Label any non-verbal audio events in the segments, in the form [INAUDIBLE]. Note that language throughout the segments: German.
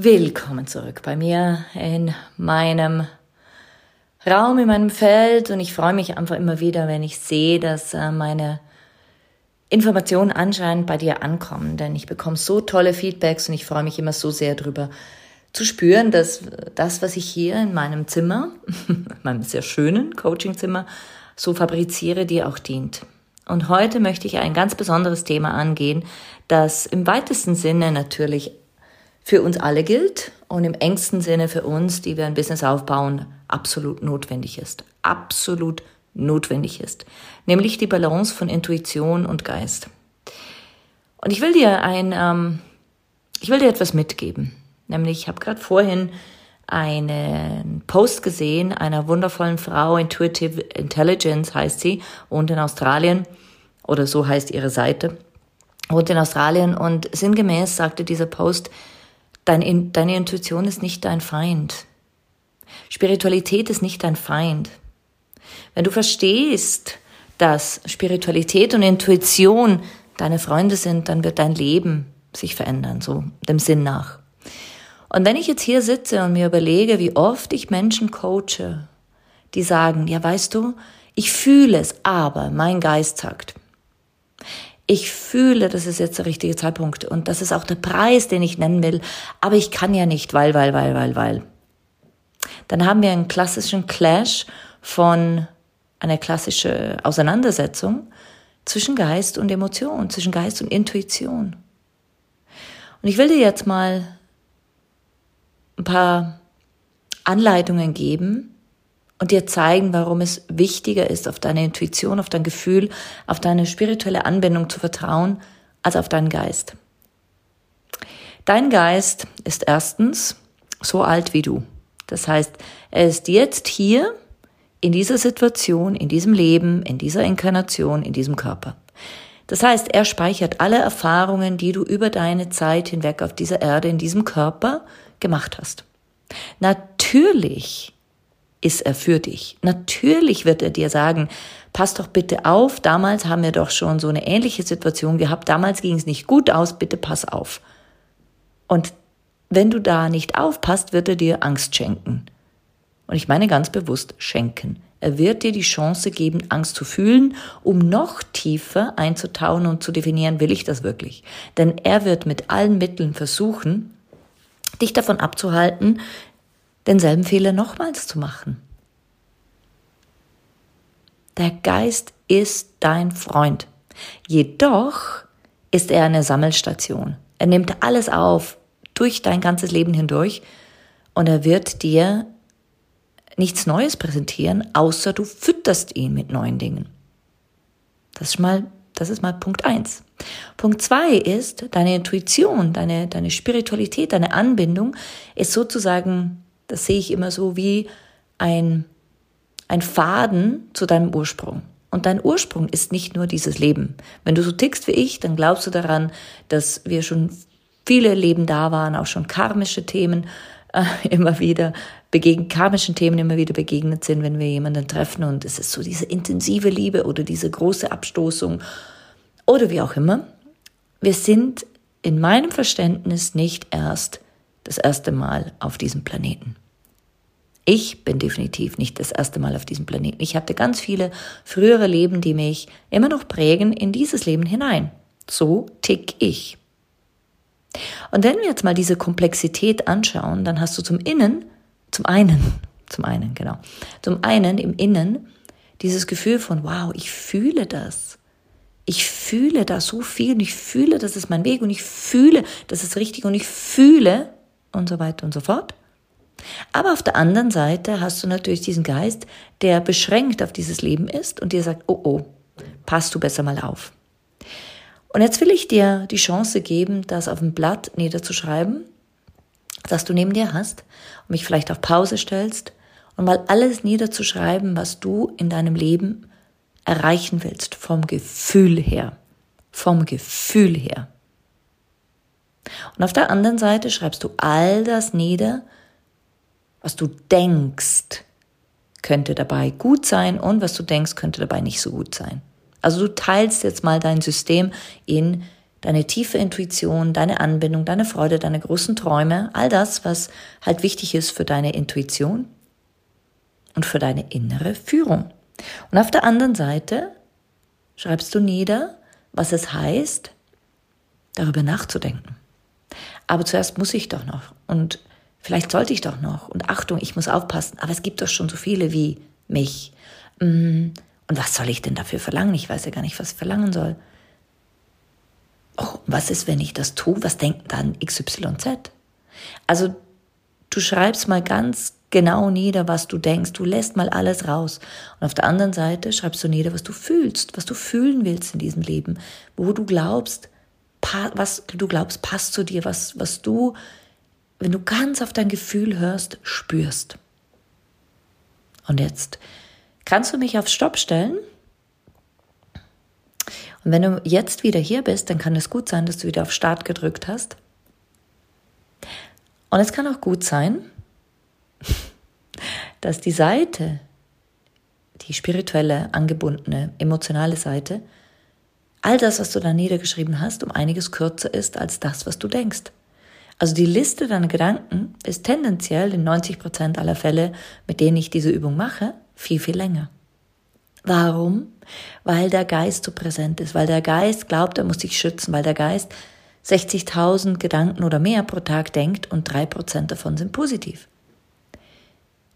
Willkommen zurück bei mir in meinem Raum, in meinem Feld und ich freue mich einfach immer wieder, wenn ich sehe, dass äh, meine Informationen anscheinend bei dir ankommen, denn ich bekomme so tolle Feedbacks und ich freue mich immer so sehr drüber zu spüren, dass das, was ich hier in meinem Zimmer, [LAUGHS] meinem sehr schönen Coachingzimmer, so fabriziere, dir auch dient. Und heute möchte ich ein ganz besonderes Thema angehen, das im weitesten Sinne natürlich für uns alle gilt und im engsten Sinne für uns, die wir ein Business aufbauen, absolut notwendig ist. Absolut notwendig ist. Nämlich die Balance von Intuition und Geist. Und ich will dir ein, ähm, ich will dir etwas mitgeben. Nämlich, ich habe gerade vorhin einen Post gesehen einer wundervollen Frau, Intuitive Intelligence heißt sie, und in Australien, oder so heißt ihre Seite, und in Australien. Und sinngemäß sagte dieser Post, dein, deine Intuition ist nicht dein Feind. Spiritualität ist nicht dein Feind. Wenn du verstehst, dass Spiritualität und Intuition deine Freunde sind, dann wird dein Leben sich verändern, so dem Sinn nach. Und wenn ich jetzt hier sitze und mir überlege, wie oft ich Menschen coache, die sagen, ja weißt du, ich fühle es, aber mein Geist sagt. Ich fühle, das ist jetzt der richtige Zeitpunkt und das ist auch der Preis, den ich nennen will, aber ich kann ja nicht, weil, weil, weil, weil, weil. Dann haben wir einen klassischen Clash von einer klassischen Auseinandersetzung zwischen Geist und Emotion, zwischen Geist und Intuition. Und ich will dir jetzt mal ein paar Anleitungen geben und dir zeigen, warum es wichtiger ist, auf deine Intuition, auf dein Gefühl, auf deine spirituelle Anbindung zu vertrauen, als auf deinen Geist. Dein Geist ist erstens so alt wie du. Das heißt, er ist jetzt hier in dieser Situation, in diesem Leben, in dieser Inkarnation, in diesem Körper. Das heißt, er speichert alle Erfahrungen, die du über deine Zeit hinweg auf dieser Erde, in diesem Körper gemacht hast. Natürlich ist er für dich. Natürlich wird er dir sagen, pass doch bitte auf, damals haben wir doch schon so eine ähnliche Situation gehabt, damals ging es nicht gut aus, bitte pass auf. Und wenn du da nicht aufpasst, wird er dir Angst schenken. Und ich meine ganz bewusst schenken. Er wird dir die Chance geben, Angst zu fühlen, um noch tiefer einzutauchen und zu definieren, will ich das wirklich? Denn er wird mit allen Mitteln versuchen, dich davon abzuhalten, denselben Fehler nochmals zu machen. Der Geist ist dein Freund. Jedoch ist er eine Sammelstation. Er nimmt alles auf, durch dein ganzes Leben hindurch und er wird dir nichts Neues präsentieren, außer du fütterst ihn mit neuen Dingen. Das ist mal, das ist mal Punkt eins. Punkt zwei ist, deine Intuition, deine, deine Spiritualität, deine Anbindung ist sozusagen, das sehe ich immer so wie ein, ein Faden zu deinem Ursprung. Und dein Ursprung ist nicht nur dieses Leben. Wenn du so tickst wie ich, dann glaubst du daran, dass wir schon viele Leben da waren, auch schon karmische Themen äh, [LAUGHS] immer wieder begegnet, karmischen Themen immer wieder begegnet sind, wenn wir jemanden treffen und es ist so diese intensive Liebe oder diese große Abstoßung oder wie auch immer. Wir sind in meinem Verständnis nicht erst das erste Mal auf diesem Planeten. Ich bin definitiv nicht das erste Mal auf diesem Planeten. Ich hatte ganz viele frühere Leben, die mich immer noch prägen in dieses Leben hinein. So tick ich. Und wenn wir jetzt mal diese Komplexität anschauen, dann hast du zum Innen zum einen, [LAUGHS] zum einen, genau, zum einen im Innen dieses Gefühl von, wow, ich fühle das. Ich fühle da so viel und ich fühle, das ist mein Weg und ich fühle, das ist richtig und ich fühle und so weiter und so fort. Aber auf der anderen Seite hast du natürlich diesen Geist, der beschränkt auf dieses Leben ist und dir sagt, oh oh, passt du besser mal auf. Und jetzt will ich dir die Chance geben, das auf ein Blatt niederzuschreiben, das du neben dir hast und mich vielleicht auf Pause stellst und mal alles niederzuschreiben, was du in deinem Leben erreichen willst, vom Gefühl her. Vom Gefühl her. Und auf der anderen Seite schreibst du all das nieder, was du denkst, könnte dabei gut sein und was du denkst, könnte dabei nicht so gut sein. Also du teilst jetzt mal dein System in deine tiefe Intuition, deine Anbindung, deine Freude, deine großen Träume, all das, was halt wichtig ist für deine Intuition und für deine innere Führung. Und auf der anderen Seite schreibst du nieder, was es heißt, darüber nachzudenken. Aber zuerst muss ich doch noch und vielleicht sollte ich doch noch und Achtung, ich muss aufpassen, aber es gibt doch schon so viele wie mich. Mm, und was soll ich denn dafür verlangen? Ich weiß ja gar nicht, was ich verlangen soll. Oh, was ist, wenn ich das tue? Was denkt dann XYZ? Also du schreibst mal ganz genau nieder, was du denkst. Du lässt mal alles raus. Und auf der anderen Seite schreibst du nieder, was du fühlst, was du fühlen willst in diesem Leben, wo du glaubst, was du glaubst, passt zu dir, was, was du, wenn du ganz auf dein Gefühl hörst, spürst. Und jetzt kannst du mich auf Stopp stellen. Und wenn du jetzt wieder hier bist, dann kann es gut sein, dass du wieder auf Start gedrückt hast. Und es kann auch gut sein, [LAUGHS] dass die Seite, die spirituelle, angebundene, emotionale Seite, all das, was du da niedergeschrieben hast, um einiges kürzer ist als das, was du denkst. Also die Liste deiner Gedanken ist tendenziell in 90 Prozent aller Fälle, mit denen ich diese Übung mache, viel, viel länger. Warum? Weil der Geist so präsent ist, weil der Geist glaubt, er muss sich schützen, weil der Geist 60.000 Gedanken oder mehr pro Tag denkt und drei Prozent davon sind positiv.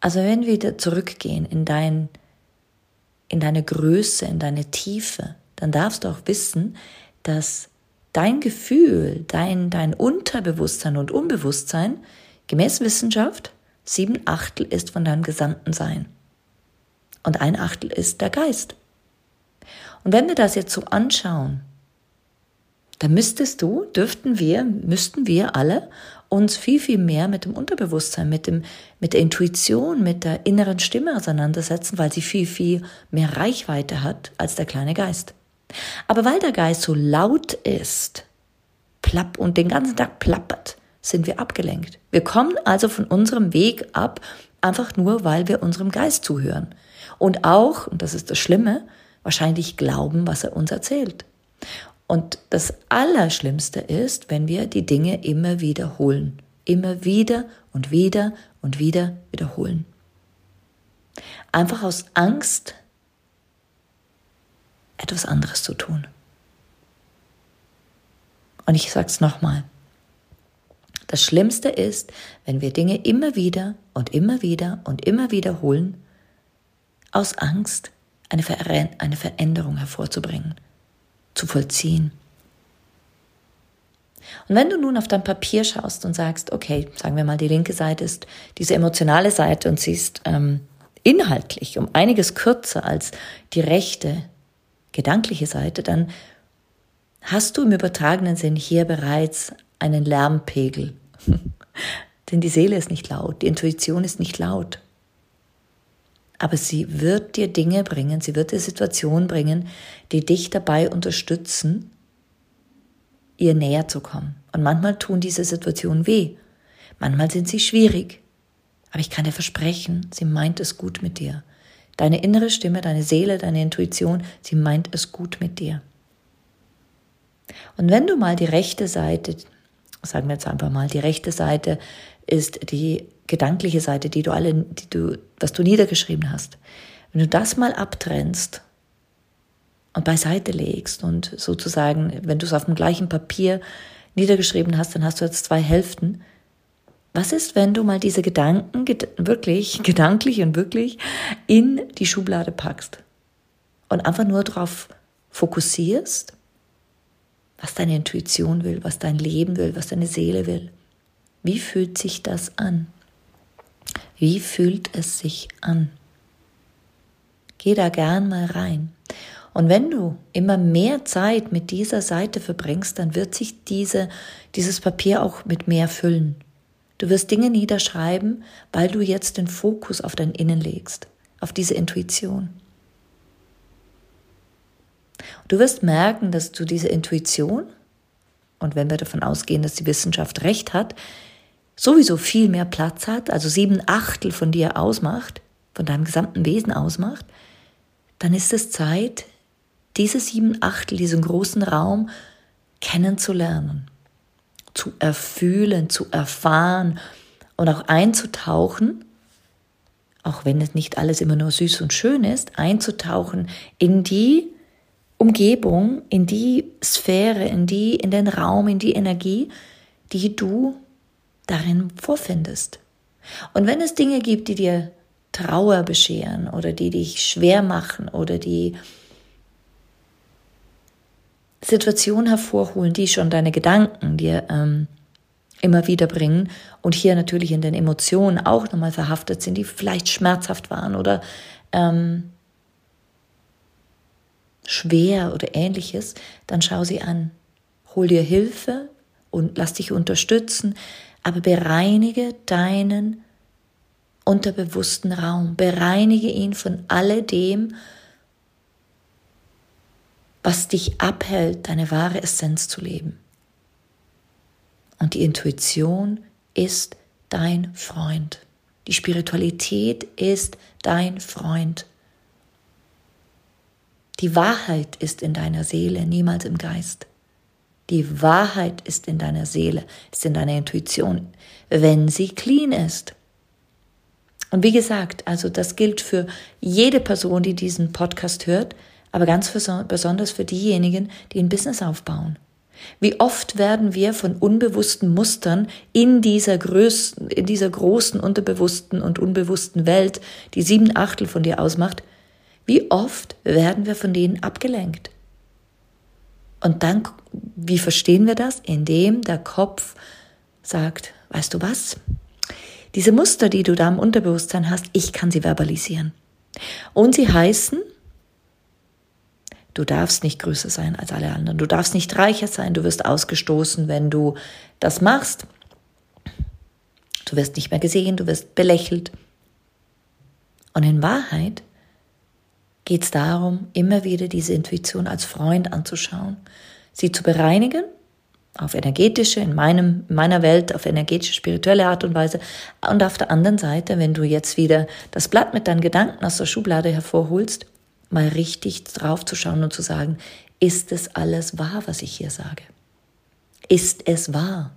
Also wenn wir wieder zurückgehen in dein, in deine Größe, in deine Tiefe, dann darfst du auch wissen, dass dein Gefühl, dein, dein Unterbewusstsein und Unbewusstsein gemäß Wissenschaft sieben Achtel ist von deinem gesamten Sein. Und ein Achtel ist der Geist. Und wenn wir das jetzt so anschauen, dann müsstest du, dürften wir, müssten wir alle uns viel, viel mehr mit dem Unterbewusstsein, mit dem, mit der Intuition, mit der inneren Stimme auseinandersetzen, weil sie viel, viel mehr Reichweite hat als der kleine Geist. Aber weil der Geist so laut ist, plapp und den ganzen Tag plappert, sind wir abgelenkt. Wir kommen also von unserem Weg ab, einfach nur, weil wir unserem Geist zuhören. Und auch, und das ist das Schlimme, wahrscheinlich glauben, was er uns erzählt. Und das Allerschlimmste ist, wenn wir die Dinge immer wiederholen. Immer wieder und wieder und wieder wiederholen. Einfach aus Angst, etwas anderes zu tun. Und ich sage es nochmal. Das Schlimmste ist, wenn wir Dinge immer wieder und immer wieder und immer wiederholen, aus Angst, eine, Ver eine Veränderung hervorzubringen zu vollziehen. Und wenn du nun auf dein Papier schaust und sagst, okay, sagen wir mal, die linke Seite ist diese emotionale Seite und siehst ähm, inhaltlich um einiges kürzer als die rechte gedankliche Seite, dann hast du im übertragenen Sinn hier bereits einen Lärmpegel. [LAUGHS] Denn die Seele ist nicht laut, die Intuition ist nicht laut aber sie wird dir Dinge bringen, sie wird dir Situationen bringen, die dich dabei unterstützen, ihr näher zu kommen. Und manchmal tun diese Situationen weh, manchmal sind sie schwierig, aber ich kann dir versprechen, sie meint es gut mit dir. Deine innere Stimme, deine Seele, deine Intuition, sie meint es gut mit dir. Und wenn du mal die rechte Seite, sagen wir jetzt einfach mal, die rechte Seite ist die gedankliche Seite, die du alle, die du, was du niedergeschrieben hast. Wenn du das mal abtrennst und beiseite legst und sozusagen, wenn du es auf dem gleichen Papier niedergeschrieben hast, dann hast du jetzt zwei Hälften. Was ist, wenn du mal diese Gedanken wirklich, [LAUGHS] gedanklich und wirklich in die Schublade packst und einfach nur darauf fokussierst, was deine Intuition will, was dein Leben will, was deine Seele will? Wie fühlt sich das an? Wie fühlt es sich an? Geh da gern mal rein. Und wenn du immer mehr Zeit mit dieser Seite verbringst, dann wird sich diese, dieses Papier auch mit mehr füllen. Du wirst Dinge niederschreiben, weil du jetzt den Fokus auf dein Innen legst, auf diese Intuition. Du wirst merken, dass du diese Intuition, und wenn wir davon ausgehen, dass die Wissenschaft recht hat, sowieso viel mehr Platz hat, also sieben Achtel von dir ausmacht, von deinem gesamten Wesen ausmacht, dann ist es Zeit, diese sieben Achtel, diesen großen Raum kennenzulernen, zu erfühlen, zu erfahren und auch einzutauchen, auch wenn es nicht alles immer nur süß und schön ist, einzutauchen in die Umgebung, in die Sphäre, in die, in den Raum, in die Energie, die du darin vorfindest. Und wenn es Dinge gibt, die dir Trauer bescheren oder die dich schwer machen oder die Situationen hervorholen, die schon deine Gedanken dir ähm, immer wieder bringen und hier natürlich in den Emotionen auch nochmal verhaftet sind, die vielleicht schmerzhaft waren oder ähm, schwer oder ähnliches, dann schau sie an. Hol dir Hilfe und lass dich unterstützen, aber bereinige deinen unterbewussten Raum, bereinige ihn von alledem, was dich abhält, deine wahre Essenz zu leben. Und die Intuition ist dein Freund. Die Spiritualität ist dein Freund. Die Wahrheit ist in deiner Seele, niemals im Geist. Die Wahrheit ist in deiner Seele, ist in deiner Intuition, wenn sie clean ist. Und wie gesagt, also das gilt für jede Person, die diesen Podcast hört, aber ganz besonders für diejenigen, die ein Business aufbauen. Wie oft werden wir von unbewussten Mustern in dieser, größten, in dieser großen unterbewussten und unbewussten Welt, die sieben Achtel von dir ausmacht, wie oft werden wir von denen abgelenkt? Und dann, wie verstehen wir das? Indem der Kopf sagt, weißt du was? Diese Muster, die du da im Unterbewusstsein hast, ich kann sie verbalisieren. Und sie heißen, du darfst nicht größer sein als alle anderen, du darfst nicht reicher sein, du wirst ausgestoßen, wenn du das machst. Du wirst nicht mehr gesehen, du wirst belächelt. Und in Wahrheit geht es darum, immer wieder diese Intuition als Freund anzuschauen, sie zu bereinigen, auf energetische, in, meinem, in meiner Welt, auf energetische, spirituelle Art und Weise. Und auf der anderen Seite, wenn du jetzt wieder das Blatt mit deinen Gedanken aus der Schublade hervorholst, mal richtig drauf zu schauen und zu sagen, ist es alles wahr, was ich hier sage? Ist es wahr?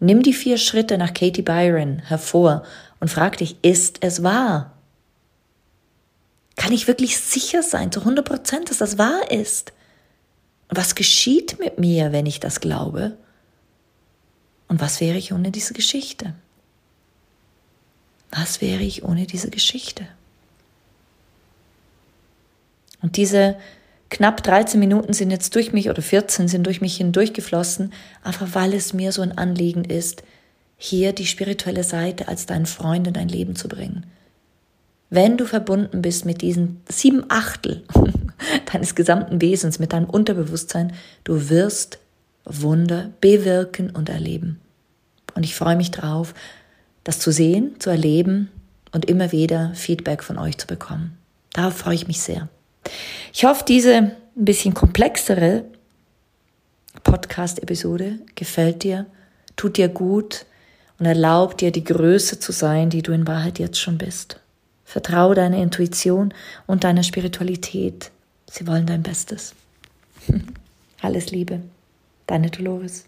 Nimm die vier Schritte nach Katie Byron hervor und frag dich, ist es wahr? Kann ich wirklich sicher sein, zu 100 Prozent, dass das wahr ist? Was geschieht mit mir, wenn ich das glaube? Und was wäre ich ohne diese Geschichte? Was wäre ich ohne diese Geschichte? Diese knapp 13 Minuten sind jetzt durch mich oder 14 sind durch mich hindurchgeflossen, einfach weil es mir so ein Anliegen ist, hier die spirituelle Seite als deinen Freund in dein Leben zu bringen wenn du verbunden bist mit diesen sieben Achtel [LAUGHS] deines gesamten Wesens, mit deinem Unterbewusstsein, du wirst Wunder bewirken und erleben. Und ich freue mich drauf, das zu sehen, zu erleben und immer wieder Feedback von euch zu bekommen. Darauf freue ich mich sehr. Ich hoffe, diese ein bisschen komplexere Podcast-Episode gefällt dir, tut dir gut und erlaubt dir, die Größe zu sein, die du in Wahrheit jetzt schon bist. Vertraue deiner Intuition und deiner Spiritualität. Sie wollen dein Bestes. [LAUGHS] Alles Liebe, deine Dolores.